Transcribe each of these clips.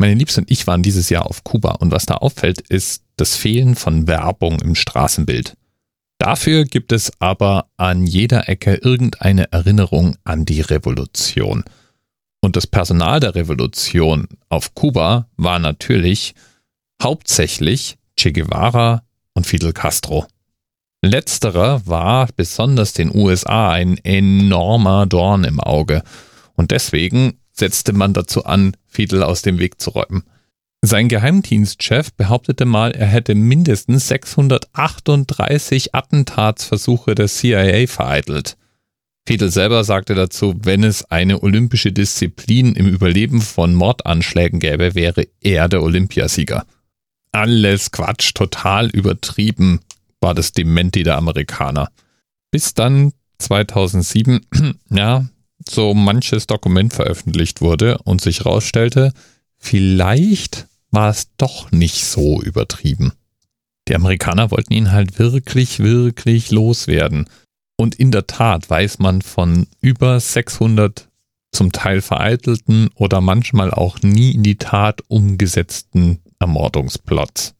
Meine Liebste und ich waren dieses Jahr auf Kuba und was da auffällt, ist das Fehlen von Werbung im Straßenbild. Dafür gibt es aber an jeder Ecke irgendeine Erinnerung an die Revolution. Und das Personal der Revolution auf Kuba war natürlich hauptsächlich Che Guevara und Fidel Castro. Letzterer war besonders den USA ein enormer Dorn im Auge und deswegen setzte man dazu an, Fidel aus dem Weg zu räumen. Sein Geheimdienstchef behauptete mal, er hätte mindestens 638 Attentatsversuche der CIA vereitelt. Fidel selber sagte dazu, wenn es eine olympische Disziplin im Überleben von Mordanschlägen gäbe, wäre er der Olympiasieger. Alles Quatsch, total übertrieben, war das Dementi der Amerikaner. Bis dann 2007, ja, so manches Dokument veröffentlicht wurde und sich herausstellte, vielleicht war es doch nicht so übertrieben. Die Amerikaner wollten ihn halt wirklich, wirklich loswerden. Und in der Tat weiß man von über 600 zum Teil vereitelten oder manchmal auch nie in die Tat umgesetzten Ermordungsplots.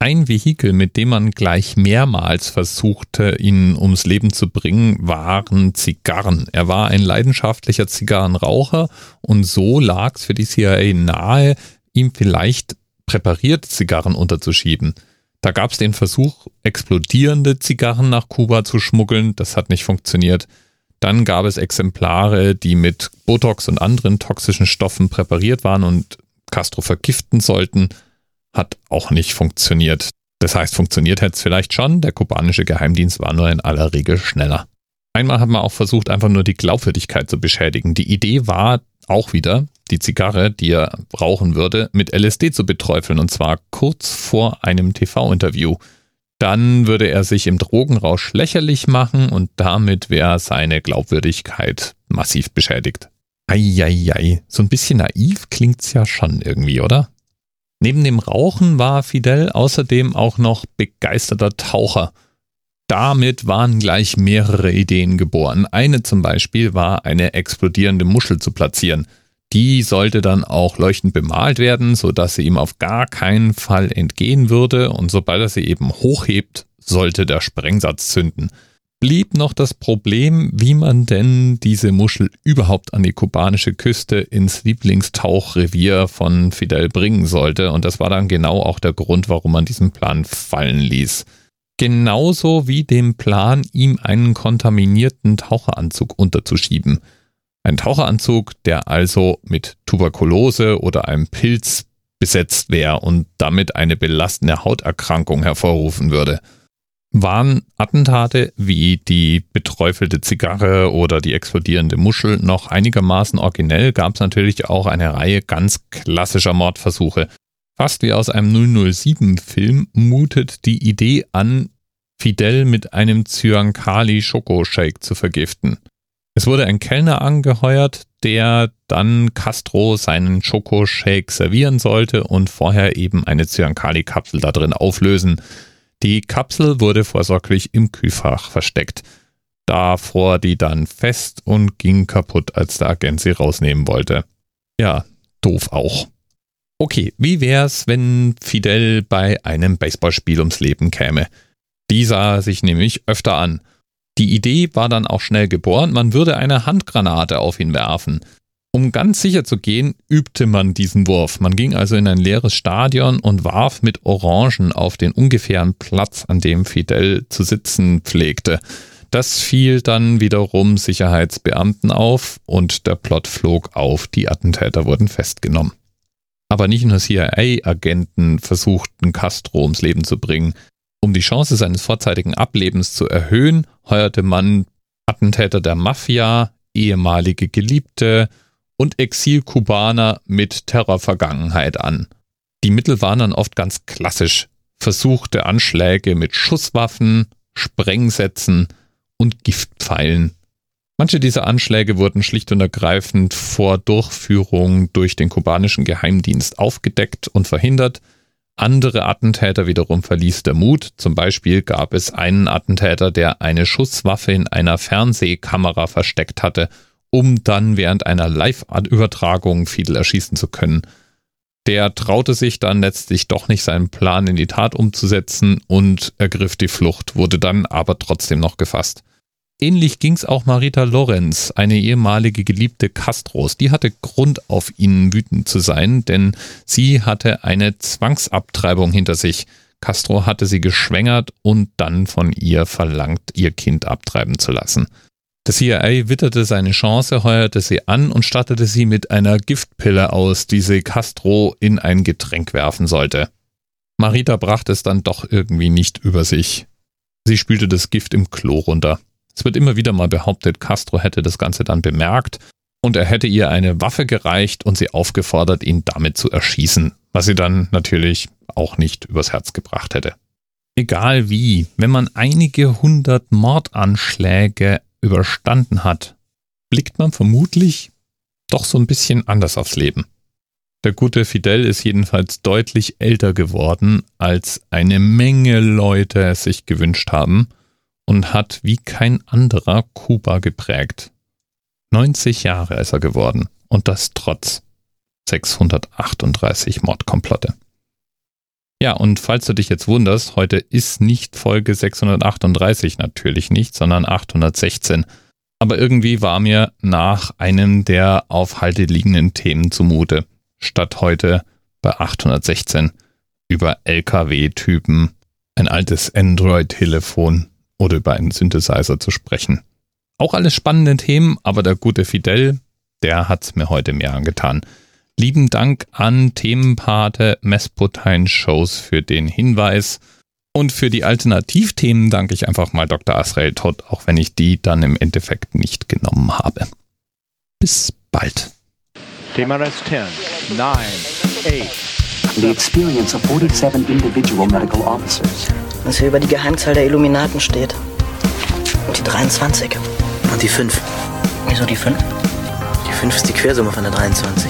Ein Vehikel, mit dem man gleich mehrmals versuchte, ihn ums Leben zu bringen, waren Zigarren. Er war ein leidenschaftlicher Zigarrenraucher und so lag es für die CIA nahe, ihm vielleicht präparierte Zigarren unterzuschieben. Da gab es den Versuch, explodierende Zigarren nach Kuba zu schmuggeln. Das hat nicht funktioniert. Dann gab es Exemplare, die mit Botox und anderen toxischen Stoffen präpariert waren und Castro vergiften sollten hat auch nicht funktioniert. Das heißt, funktioniert hätte es vielleicht schon, der kubanische Geheimdienst war nur in aller Regel schneller. Einmal hat man auch versucht, einfach nur die Glaubwürdigkeit zu beschädigen. Die Idee war auch wieder, die Zigarre, die er rauchen würde, mit LSD zu beträufeln und zwar kurz vor einem TV-Interview. Dann würde er sich im Drogenrausch lächerlich machen und damit wäre seine Glaubwürdigkeit massiv beschädigt. Eieiei, so ein bisschen naiv klingt's ja schon irgendwie, oder? Neben dem Rauchen war Fidel außerdem auch noch begeisterter Taucher. Damit waren gleich mehrere Ideen geboren. Eine zum Beispiel war, eine explodierende Muschel zu platzieren. Die sollte dann auch leuchtend bemalt werden, sodass sie ihm auf gar keinen Fall entgehen würde und sobald er sie eben hochhebt, sollte der Sprengsatz zünden blieb noch das Problem, wie man denn diese Muschel überhaupt an die kubanische Küste ins Lieblingstauchrevier von Fidel bringen sollte. Und das war dann genau auch der Grund, warum man diesen Plan fallen ließ. Genauso wie dem Plan, ihm einen kontaminierten Taucheranzug unterzuschieben. Ein Taucheranzug, der also mit Tuberkulose oder einem Pilz besetzt wäre und damit eine belastende Hauterkrankung hervorrufen würde. Waren Attentate wie die beträufelte Zigarre oder die explodierende Muschel noch einigermaßen originell, gab es natürlich auch eine Reihe ganz klassischer Mordversuche. Fast wie aus einem 007-Film mutet die Idee an, Fidel mit einem Cyankali Schokoshake zu vergiften. Es wurde ein Kellner angeheuert, der dann Castro seinen Schokoshake servieren sollte und vorher eben eine Cyankali-Kapsel da drin auflösen. Die Kapsel wurde vorsorglich im Kühlfach versteckt. Da fror die dann fest und ging kaputt, als der Agent sie rausnehmen wollte. Ja, doof auch. Okay, wie wär's, wenn Fidel bei einem Baseballspiel ums Leben käme? Die sah sich nämlich öfter an. Die Idee war dann auch schnell geboren, man würde eine Handgranate auf ihn werfen. Um ganz sicher zu gehen, übte man diesen Wurf. Man ging also in ein leeres Stadion und warf mit Orangen auf den ungefähren Platz, an dem Fidel zu sitzen pflegte. Das fiel dann wiederum Sicherheitsbeamten auf und der Plot flog auf, die Attentäter wurden festgenommen. Aber nicht nur CIA-Agenten versuchten Castro ums Leben zu bringen. Um die Chance seines vorzeitigen Ablebens zu erhöhen, heuerte man Attentäter der Mafia, ehemalige Geliebte, und Exil-Kubaner mit Terrorvergangenheit an. Die Mittel waren dann oft ganz klassisch. Versuchte Anschläge mit Schusswaffen, Sprengsätzen und Giftpfeilen. Manche dieser Anschläge wurden schlicht und ergreifend vor Durchführung durch den kubanischen Geheimdienst aufgedeckt und verhindert. Andere Attentäter wiederum verließ der Mut. Zum Beispiel gab es einen Attentäter, der eine Schusswaffe in einer Fernsehkamera versteckt hatte um dann während einer Live-Übertragung Fidel erschießen zu können. Der traute sich dann letztlich doch nicht, seinen Plan in die Tat umzusetzen und ergriff die Flucht, wurde dann aber trotzdem noch gefasst. Ähnlich ging es auch Marita Lorenz, eine ehemalige Geliebte Castros. Die hatte Grund, auf ihn wütend zu sein, denn sie hatte eine Zwangsabtreibung hinter sich. Castro hatte sie geschwängert und dann von ihr verlangt, ihr Kind abtreiben zu lassen. Der CIA witterte seine Chance, heuerte sie an und stattete sie mit einer Giftpille aus, die sie Castro in ein Getränk werfen sollte. Marita brachte es dann doch irgendwie nicht über sich. Sie spülte das Gift im Klo runter. Es wird immer wieder mal behauptet, Castro hätte das Ganze dann bemerkt und er hätte ihr eine Waffe gereicht und sie aufgefordert, ihn damit zu erschießen, was sie dann natürlich auch nicht übers Herz gebracht hätte. Egal wie, wenn man einige hundert Mordanschläge überstanden hat, blickt man vermutlich doch so ein bisschen anders aufs Leben. Der gute Fidel ist jedenfalls deutlich älter geworden, als eine Menge Leute es sich gewünscht haben und hat wie kein anderer Kuba geprägt. 90 Jahre ist er geworden und das trotz 638 Mordkomplotte. Ja, und falls du dich jetzt wunderst, heute ist nicht Folge 638 natürlich nicht, sondern 816. Aber irgendwie war mir nach einem der auf Halte liegenden Themen zumute, statt heute bei 816 über LKW-Typen, ein altes Android-Telefon oder über einen Synthesizer zu sprechen. Auch alles spannende Themen, aber der gute Fidel, der hat's mir heute mehr angetan. Lieben Dank an Themenpate Mesputein Shows für den Hinweis. Und für die Alternativthemen danke ich einfach mal Dr. Asrael Todd, auch wenn ich die dann im Endeffekt nicht genommen habe. Bis bald. TMRS 10, 9, 8. The experience of 47 individual medical officers. Was hier über die Geheimzahl der Illuminaten steht. Und die 23. Und die 5. Wieso die 5? Die 5 ist die Quersumme von der 23.